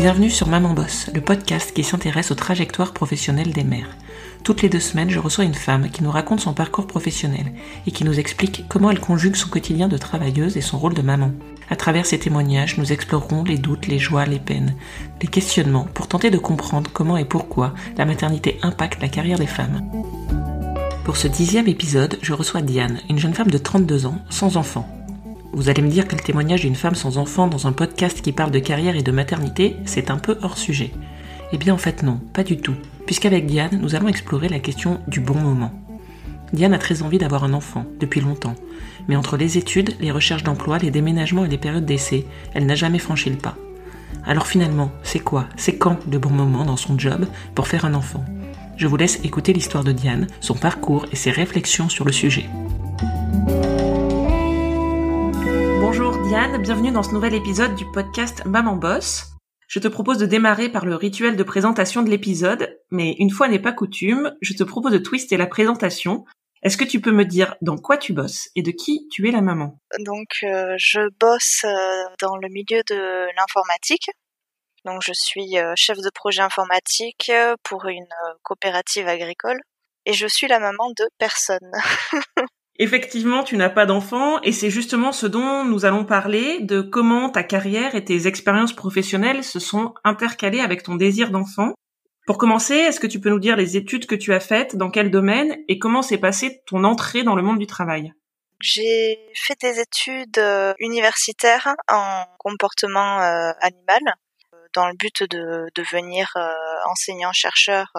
Bienvenue sur Maman Boss, le podcast qui s'intéresse aux trajectoires professionnelles des mères. Toutes les deux semaines, je reçois une femme qui nous raconte son parcours professionnel et qui nous explique comment elle conjugue son quotidien de travailleuse et son rôle de maman. À travers ces témoignages, nous explorerons les doutes, les joies, les peines, les questionnements pour tenter de comprendre comment et pourquoi la maternité impacte la carrière des femmes. Pour ce dixième épisode, je reçois Diane, une jeune femme de 32 ans, sans enfant. Vous allez me dire que le témoignage d'une femme sans enfant dans un podcast qui parle de carrière et de maternité, c'est un peu hors sujet. Eh bien en fait non, pas du tout. Puisqu'avec Diane, nous allons explorer la question du bon moment. Diane a très envie d'avoir un enfant, depuis longtemps. Mais entre les études, les recherches d'emploi, les déménagements et les périodes d'essai, elle n'a jamais franchi le pas. Alors finalement, c'est quoi, c'est quand le bon moment dans son job pour faire un enfant? Je vous laisse écouter l'histoire de Diane, son parcours et ses réflexions sur le sujet. Diane, bienvenue dans ce nouvel épisode du podcast Maman Boss. Je te propose de démarrer par le rituel de présentation de l'épisode, mais une fois n'est pas coutume, je te propose de twister la présentation. Est-ce que tu peux me dire dans quoi tu bosses et de qui tu es la maman? Donc euh, je bosse euh, dans le milieu de l'informatique. Donc je suis euh, chef de projet informatique pour une coopérative agricole et je suis la maman de personne. Effectivement, tu n'as pas d'enfant et c'est justement ce dont nous allons parler, de comment ta carrière et tes expériences professionnelles se sont intercalées avec ton désir d'enfant. Pour commencer, est-ce que tu peux nous dire les études que tu as faites, dans quel domaine et comment s'est passée ton entrée dans le monde du travail? J'ai fait des études euh, universitaires en comportement euh, animal euh, dans le but de devenir enseignant-chercheur.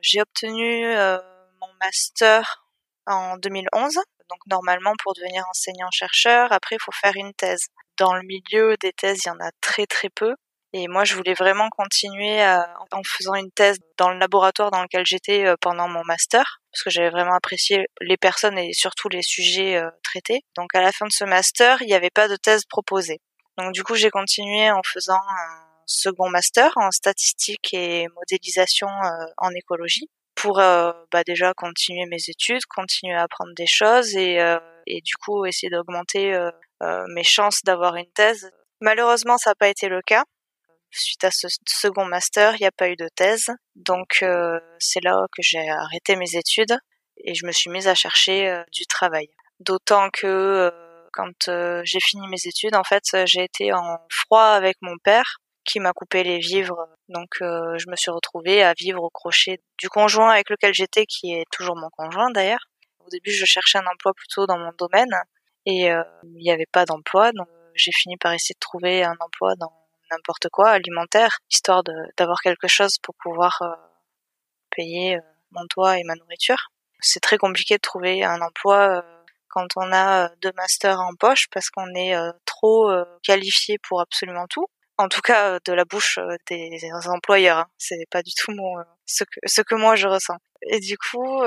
J'ai obtenu mon master en 2011. Donc normalement, pour devenir enseignant-chercheur, après, il faut faire une thèse. Dans le milieu des thèses, il y en a très très peu. Et moi, je voulais vraiment continuer en faisant une thèse dans le laboratoire dans lequel j'étais euh, pendant mon master, parce que j'avais vraiment apprécié les personnes et surtout les sujets euh, traités. Donc à la fin de ce master, il n'y avait pas de thèse proposée. Donc du coup, j'ai continué en faisant un second master en statistique et modélisation euh, en écologie pour euh, bah déjà continuer mes études, continuer à apprendre des choses et, euh, et du coup essayer d'augmenter euh, mes chances d'avoir une thèse. Malheureusement, ça n'a pas été le cas. Suite à ce second master, il n'y a pas eu de thèse, donc c'est là que j'ai arrêté mes études et je me suis mise à chercher du travail. D'autant que quand j'ai fini mes études, en fait, j'ai été en froid avec mon père qui m'a coupé les vivres. Donc euh, je me suis retrouvée à vivre au crochet du conjoint avec lequel j'étais, qui est toujours mon conjoint d'ailleurs. Au début, je cherchais un emploi plutôt dans mon domaine et euh, il n'y avait pas d'emploi, donc j'ai fini par essayer de trouver un emploi dans n'importe quoi, alimentaire, histoire d'avoir quelque chose pour pouvoir euh, payer mon toit et ma nourriture. C'est très compliqué de trouver un emploi quand on a deux masters en poche parce qu'on est trop qualifié pour absolument tout en tout cas euh, de la bouche euh, des, employeurs. Hein. C'est pas du tout mon euh, ce que ce que moi je ressens. Et du coup,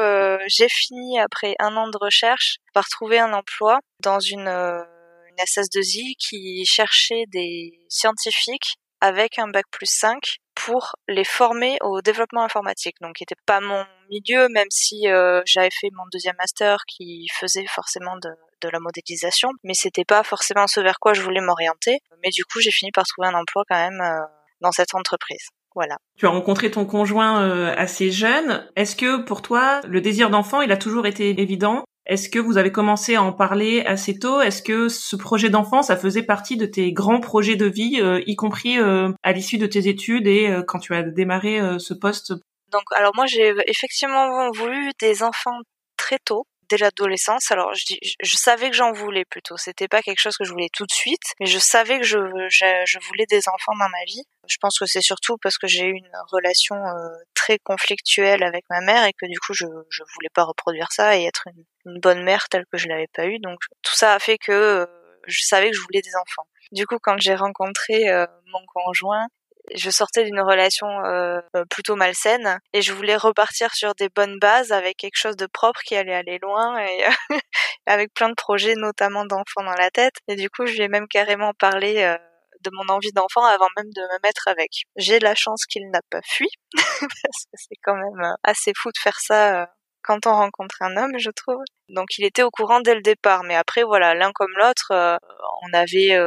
j'ai fini après un an de recherche par trouver un emploi dans une une SS2I qui cherchait des scientifiques avec un bac plus 5 pour les former au développement informatique. Donc, qui n'était pas mon milieu, même si j'avais fait mon deuxième master qui faisait forcément de, de la modélisation, mais c'était pas forcément ce vers quoi je voulais m'orienter. Mais du coup, j'ai fini par trouver un emploi quand même euh, dans cette entreprise. Voilà. Tu as rencontré ton conjoint euh, assez jeune. Est-ce que pour toi, le désir d'enfant, il a toujours été évident? Est-ce que vous avez commencé à en parler assez tôt? Est-ce que ce projet d'enfant, ça faisait partie de tes grands projets de vie, euh, y compris à l'issue de tes études et quand tu as démarré ce poste? Donc, alors moi, j'ai effectivement voulu des enfants très tôt dès l'adolescence. Alors je, je, savais que j'en voulais plutôt. C'était pas quelque chose que je voulais tout de suite, mais je savais que je, je, voulais des enfants dans ma vie. Je pense que c'est surtout parce que j'ai eu une relation euh, très conflictuelle avec ma mère et que du coup je je voulais pas reproduire ça et être une, une bonne mère telle que je l'avais pas eu. Donc tout ça a fait que euh, je savais que je voulais des enfants. Du coup, quand j'ai rencontré euh, mon conjoint, je sortais d'une relation euh, euh, plutôt malsaine et je voulais repartir sur des bonnes bases avec quelque chose de propre qui allait aller loin et avec plein de projets notamment d'enfants dans la tête et du coup je lui ai même carrément parlé euh, de mon envie d'enfant avant même de me mettre avec. J'ai la chance qu'il n'a pas fui parce que c'est quand même assez fou de faire ça quand on rencontre un homme, je trouve. Donc il était au courant dès le départ, mais après voilà, l'un comme l'autre, on avait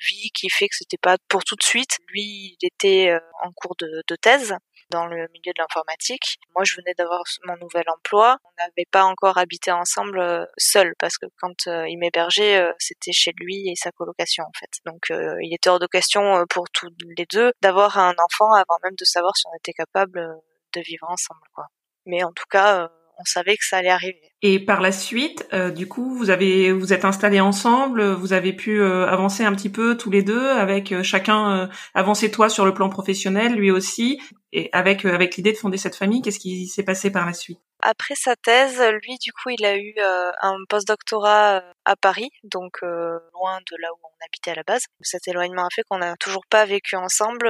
vie qui fait que c'était pas pour tout de suite. Lui, il était euh, en cours de, de thèse dans le milieu de l'informatique. Moi, je venais d'avoir mon nouvel emploi. On n'avait pas encore habité ensemble euh, seul parce que quand euh, il m'hébergeait, c'était chez lui et sa colocation en fait. Donc, il était hors de question pour tous les deux d'avoir un enfant avant même de savoir si on était capable de vivre ensemble. Quoi. Mais en tout cas, on savait que ça allait arriver. Et par la suite, euh, du coup, vous avez vous êtes installés ensemble, vous avez pu euh, avancer un petit peu tous les deux, avec euh, chacun avancer toi sur le plan professionnel, lui aussi, et avec avec l'idée de fonder cette famille. Qu'est-ce qui s'est passé par la suite? Après sa thèse, lui, du coup, il a eu un postdoctorat à Paris, donc loin de là où on habitait à la base. Cet éloignement a fait qu'on n'a toujours pas vécu ensemble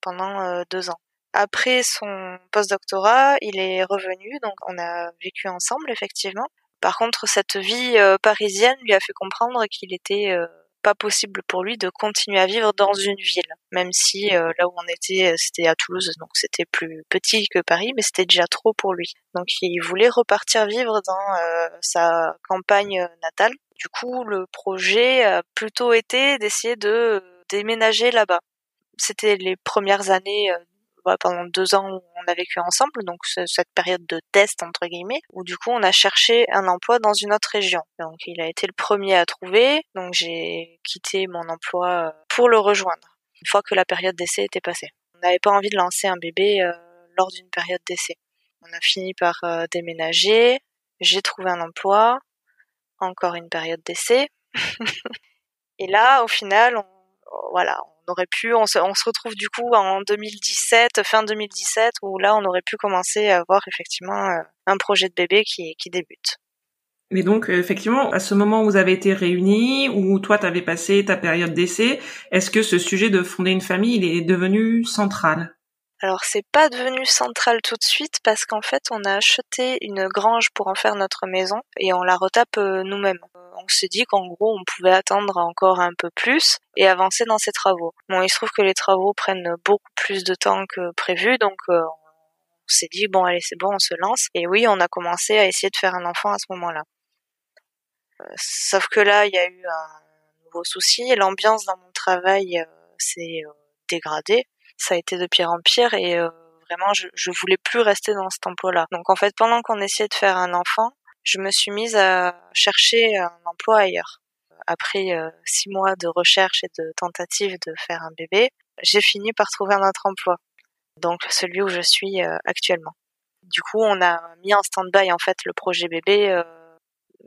pendant deux ans. Après son postdoctorat, il est revenu, donc on a vécu ensemble effectivement. Par contre, cette vie euh, parisienne lui a fait comprendre qu'il était euh, pas possible pour lui de continuer à vivre dans une ville, même si euh, là où on était, c'était à Toulouse, donc c'était plus petit que Paris, mais c'était déjà trop pour lui. Donc il voulait repartir vivre dans sa campagne natale. Du coup, le projet a plutôt été d'essayer de déménager là-bas. C'était les premières années pendant deux ans où on a vécu ensemble, donc cette période de test entre guillemets, où du coup on a cherché un emploi dans une autre région. Donc il a été le premier à trouver, donc j'ai quitté mon emploi euh, pour le rejoindre, une fois que la période d'essai était passée. On n'avait pas envie de lancer un bébé euh, lors d'une période d'essai. On a fini par euh, déménager, j'ai trouvé un emploi, encore une période d'essai. Et là, au final, on, voilà, on aurait pu, on se, retrouve du coup en 2017, fin 2017, où là on aurait pu commencer à avoir effectivement euh, un projet de bébé qui, débute. Mais donc, euh, effectivement, à ce moment où vous avez été réunis, où toi, tu avais passé ta période d'essai, est-ce que ce sujet de fonder une famille, il est devenu central? Alors c'est pas devenu central tout de suite parce qu'en fait on a acheté une grange pour en faire notre maison et on la retape euh, nous-mêmes on s'est dit qu'en gros, on pouvait attendre encore un peu plus et avancer dans ces travaux. Bon, il se trouve que les travaux prennent beaucoup plus de temps que prévu, donc euh, on s'est dit bon, allez, c'est bon, on se lance. Et oui, on a commencé à essayer de faire un enfant à ce moment-là. Euh, sauf que là, il y a eu un nouveau souci. L'ambiance dans mon travail euh, s'est dégradée. Ça a été de pire en pire et vraiment, je, je voulais plus rester dans cet emploi-là. Donc en fait, pendant qu'on essayait de faire un enfant, je me suis mise à chercher un emploi ailleurs. Après euh, six mois de recherche et de tentative de faire un bébé, j'ai fini par trouver un autre emploi, donc celui où je suis euh, actuellement. Du coup, on a mis en stand-by en fait le projet bébé euh,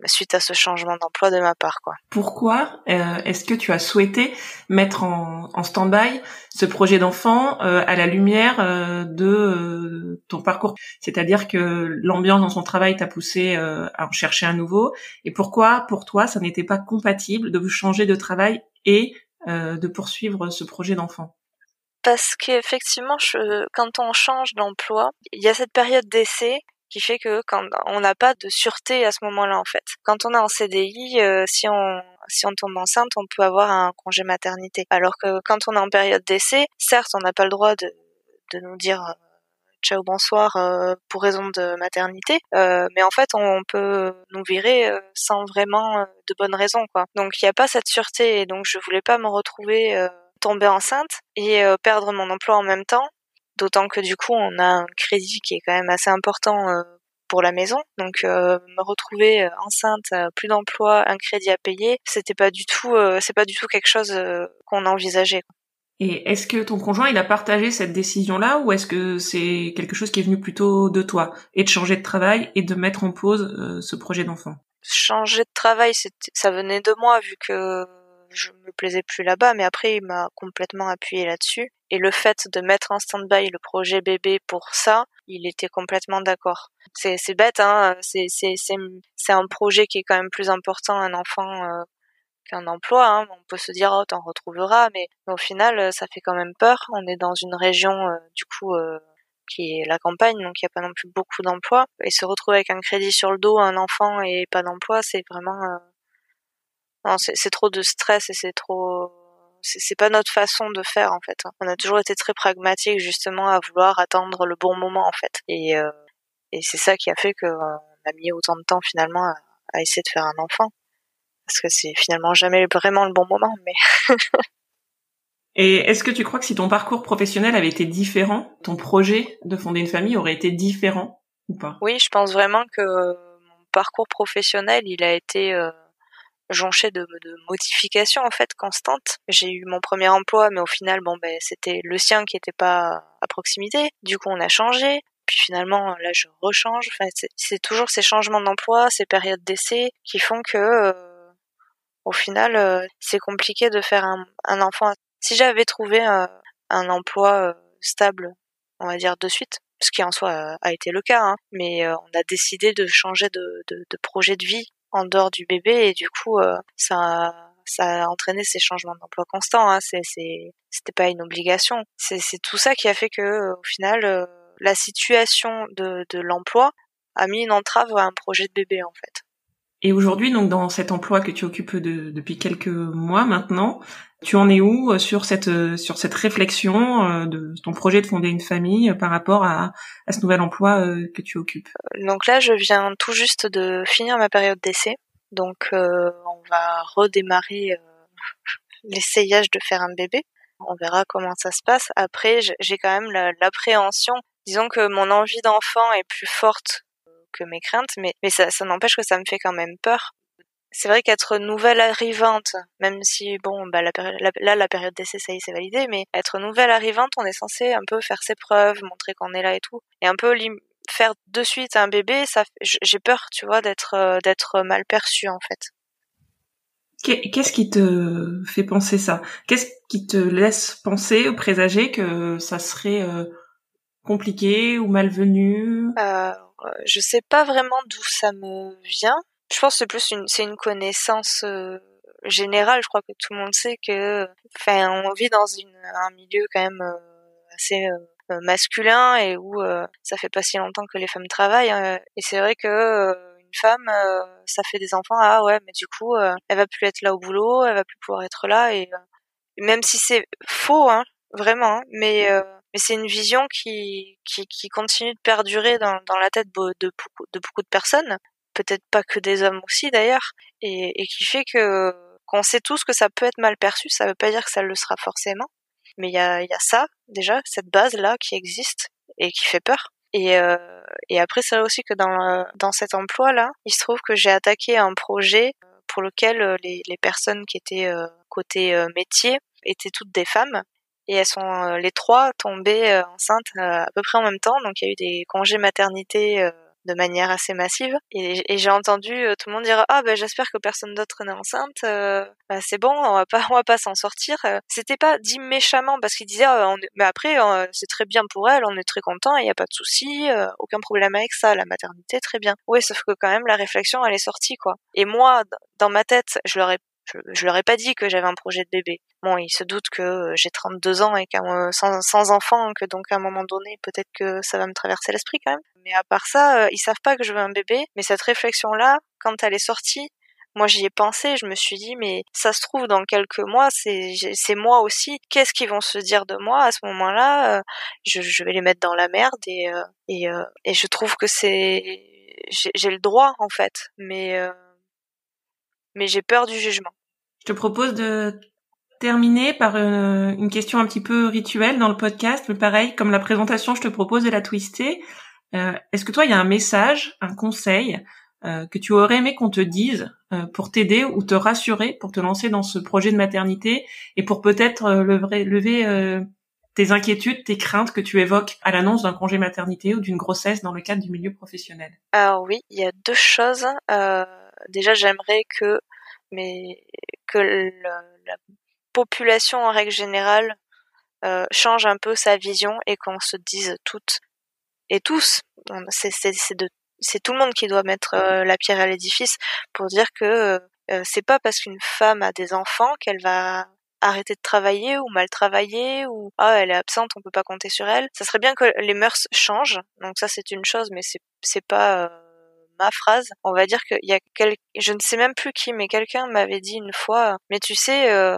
suite à ce changement d'emploi de ma part. Quoi. Pourquoi euh, est-ce que tu as souhaité mettre en, en stand-by ce projet d'enfant euh, à la lumière euh, de ton parcours? C'est-à-dire que l'ambiance dans son travail t'a poussé à en chercher un nouveau. Et pourquoi, pour toi, ça n'était pas compatible de changer de travail et de poursuivre ce projet d'enfant? Parce qu'effectivement, quand on change d'emploi, il y a cette période d'essai qui fait que quand on n'a pas de sûreté à ce moment-là en fait. Quand on est en CDI, euh, si on si on tombe enceinte, on peut avoir un congé maternité. Alors que quand on est en période d'essai, certes, on n'a pas le droit de de nous dire euh, ciao bonsoir euh, pour raison de maternité, mais en fait on, peut nous virer sans vraiment de bonnes raisons quoi. Donc il n'y a pas cette sûreté et donc je voulais pas me retrouver tomber enceinte et perdre mon emploi en même temps D'autant que du coup, on a un crédit qui est quand même assez important euh, pour la maison. Donc euh, me retrouver euh, enceinte, plus d'emploi, un crédit à payer, c'était pas du tout, c'est pas du tout quelque chose qu'on a envisagé. Et est-ce que ton conjoint il a partagé cette décision-là ou est-ce que c'est quelque chose qui est venu plutôt de toi et de changer de travail et de mettre en pause ce projet d'enfant? Changer de travail, ça venait de moi vu que je me plaisais plus là-bas, mais après il m'a complètement appuyé là-dessus. Et le fait de mettre en stand-by le projet bébé pour ça, il était complètement d'accord. C'est, bête, hein. C'est, un projet qui est quand même plus important, un enfant, euh, qu'un emploi. Hein. On peut se dire, oh, t'en retrouveras, mais, au final, ça fait quand même peur. On est dans une région, euh, du coup, euh, qui est la campagne, donc il n'y a pas non plus beaucoup d'emplois. Et se retrouver avec un crédit sur le dos, un enfant et pas d'emploi, c'est vraiment c'est trop de stress et c'est trop c'est pas notre façon de faire en fait. On a toujours été très pragmatique justement à vouloir attendre le bon moment en fait. Et, euh, et c'est ça qui a fait qu'on a mis autant de temps finalement à, essayer de faire un enfant. Parce que c'est finalement jamais vraiment le bon moment, mais Et est-ce que tu crois que si ton parcours professionnel avait été différent, ton projet de fonder une famille aurait été différent ou pas? Oui, je pense vraiment que mon parcours professionnel, il a été euh, jonché de, de, modifications en fait constantes. J'ai eu mon premier emploi, mais au final, bon ben c'était le sien qui était pas à proximité. Du coup, on a changé. Puis finalement, là, je rechange. Enfin, c'est toujours ces changements d'emploi, ces périodes d'essai qui font que, euh, au final, euh, c'est compliqué de faire un, un enfant. Si j'avais trouvé un, un emploi euh, stable, on va dire de suite, ce qui en soi a été le cas, hein, mais on a décidé de changer de, de, de, projet de vie en dehors du bébé et du coup, ça ça a entraîné ces changements d'emploi constants. Hein. C'est, c'était pas une obligation. C'est, tout ça qui a fait que, au final, la situation de, de l'emploi a mis une entrave à un projet de bébé en fait. Et aujourd'hui, donc dans cet emploi que tu occupes de, depuis quelques mois maintenant, tu en es où euh, sur cette euh, sur cette réflexion euh, de ton projet de fonder une famille par rapport à, à ce nouvel emploi que tu occupes? Donc là, je viens tout juste de finir ma période d'essai, donc euh, on va redémarrer euh, l'essayage de faire un bébé. On verra comment ça se passe. Après, j'ai quand même l'appréhension disons que mon envie d'enfant est plus forte que mes craintes, mais, mais ça, ça n'empêche que ça me fait quand même peur. C'est vrai qu'être nouvelle arrivante, même si bon, bah la, là la période d'essai ça y est c'est validé, mais être nouvelle arrivante, on est censé un peu faire ses preuves, montrer qu'on est là et tout, et un peu faire de suite un bébé, ça, j'ai peur, tu vois, d'être euh, mal perçue en fait. Qu'est-ce qui te fait penser ça? Qu'est-ce qui te laisse penser ou présager que ça serait euh, compliqué ou malvenu? Euh, Je sais pas vraiment d'où ça me vient. Je pense que c'est plus une, c'est une connaissance euh, générale. Je crois que tout le monde sait que, enfin, on vit dans une, un milieu quand même euh, assez euh, masculin et où ça fait pas si longtemps que les femmes travaillent. Hein. et c'est vrai que une femme, ça fait des enfants. Ah ouais, mais du coup, elle va plus être là au boulot, elle va plus pouvoir être là. Et même si c'est faux, hein, vraiment, hein, mais mais c'est une vision qui, qui, continue de perdurer dans, dans la tête de, de, beaucoup de personnes, peut-être pas que des hommes aussi d'ailleurs, et, qui fait que qu'on sait tous que ça peut être mal perçu, ça veut pas dire que ça le sera forcément, mais il y a, y a ça déjà, cette base là qui existe et qui fait peur. Et, euh, après c'est aussi que dans, dans cet emploi là, il se trouve que j'ai attaqué un projet pour lequel les, les personnes qui étaient euh, côté euh, métier étaient toutes des femmes et elles sont euh, les trois tombées euh, enceintes euh, à peu près en même temps. Donc il y a eu des congés maternité de manière assez massive. Et, j'ai entendu tout le monde dire ah ben j'espère que personne d'autre n'est enceinte bah, c'est bon on va pas on va pas s'en sortir. C'était pas dit méchamment parce qu'ils disaient ah, mais après c'est très bien pour elle on est très content il y a pas de souci aucun problème avec ça la maternité très bien. Ouais sauf que quand même la réflexion elle est sortie quoi. Et moi dans ma tête je leur ai je, je leur ai pas dit que j'avais un projet de bébé. Bon, ils se doutent que euh, j'ai 32 ans et euh, sans, sans enfant, que donc à un moment donné, peut-être que ça va me traverser l'esprit quand même. Mais à part ça, euh, ils savent pas que je veux un bébé. Mais cette réflexion-là, quand elle est sortie, moi j'y ai pensé, je me suis dit mais ça se trouve dans quelques mois c'est moi aussi. Qu'est-ce qu'ils vont se dire de moi à ce moment-là je, je, vais les mettre dans la merde et et, et je trouve que c'est j'ai le droit en fait, mais mais j'ai peur du jugement. Je te propose de terminer par euh, une, question un petit peu rituelle dans le podcast, mais pareil, comme la présentation, je te propose de la twister. Euh, est-ce que toi, il y a un message, un conseil euh, que tu aurais aimé qu'on te dise pour t'aider ou te rassurer pour te lancer dans ce projet de maternité et pour peut-être lever, lever tes inquiétudes, tes craintes que tu évoques à l'annonce d'un congé maternité ou d'une grossesse dans le cadre du milieu professionnel? Alors oui, il y a deux choses. déjà, j'aimerais que mais que la population en règle générale euh, change un peu sa vision et qu'on se dise toutes et tous, c'est tout le monde qui doit mettre euh, la pierre à l'édifice pour dire que euh, c'est pas parce qu'une femme a des enfants qu'elle va arrêter de travailler ou mal travailler ou ah elle est absente on peut pas compter sur elle. Ça serait bien que les mœurs changent. Donc ça c'est une chose mais c'est c'est pas ma phrase, on va dire qu'il y a quel... je ne sais même plus qui, mais quelqu'un m'avait dit une fois, mais tu sais, euh,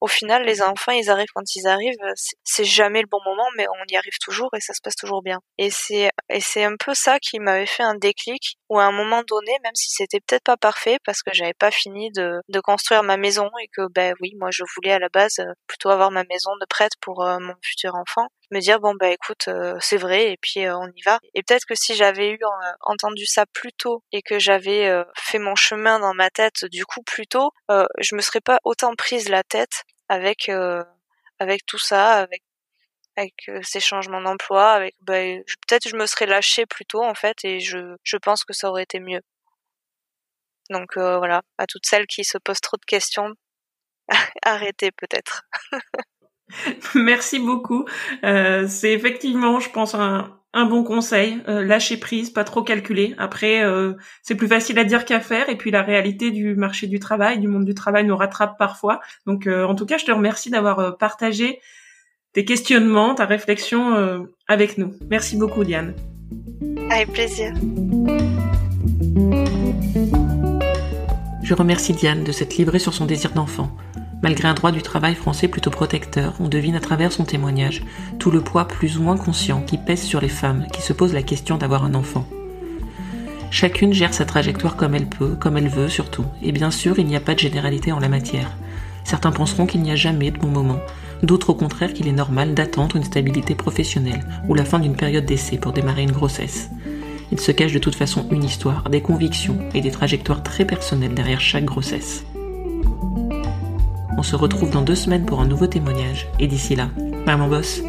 au final, les enfants, ils arrivent quand ils arrivent. C'est jamais le bon moment, mais on y arrive toujours et ça se passe toujours bien. Et c'est et c'est un peu ça qui m'avait fait un déclic où à un moment donné, même si c'était peut-être pas parfait parce que j'avais pas fini de, de construire ma maison et que ben oui, moi je voulais à la base euh, plutôt avoir ma maison de prête pour euh, mon futur enfant, me dire bon bah écoute euh, c'est vrai et puis on y va. Et peut-être que si j'avais eu entendu ça plus tôt et que j'avais fait mon chemin dans ma tête du coup plus tôt, je me serais pas autant prise la tête avec avec tout ça, avec avec euh, ces changements d'emploi, avec bah, peut-être je me serais lâchée plus tôt en fait et je, je pense que ça aurait été mieux. Donc euh, voilà, à toutes celles qui se posent trop de questions, arrêtez peut-être. Merci beaucoup. Euh, c'est effectivement, je pense, un, un bon conseil. Euh, lâcher prise, pas trop calculer. Après, euh, c'est plus facile à dire qu'à faire. Et puis la réalité du marché du travail, du monde du travail, nous rattrape parfois. Donc, en tout cas, je te remercie d'avoir partagé tes questionnements, ta réflexion euh, avec nous. Merci beaucoup, Diane. Avec plaisir. Je remercie Diane de s'être livrée sur son désir d'enfant. Malgré un droit du travail français plutôt protecteur, on devine à travers son témoignage tout le poids plus ou moins conscient qui pèse sur les femmes qui se posent la question d'avoir un enfant. Chacune gère sa trajectoire comme elle peut, comme elle veut surtout, et bien sûr il n'y a pas de généralité en la matière. Certains penseront qu'il n'y a jamais de bon moment, D'autres au contraire qu'il est normal d'attendre une stabilité professionnelle ou la fin d'une période d'essai pour démarrer une grossesse. Il se cache de toute façon une histoire, des convictions et des trajectoires très personnelles derrière chaque grossesse. On se retrouve dans deux semaines pour un nouveau témoignage, et d'ici là, maman boss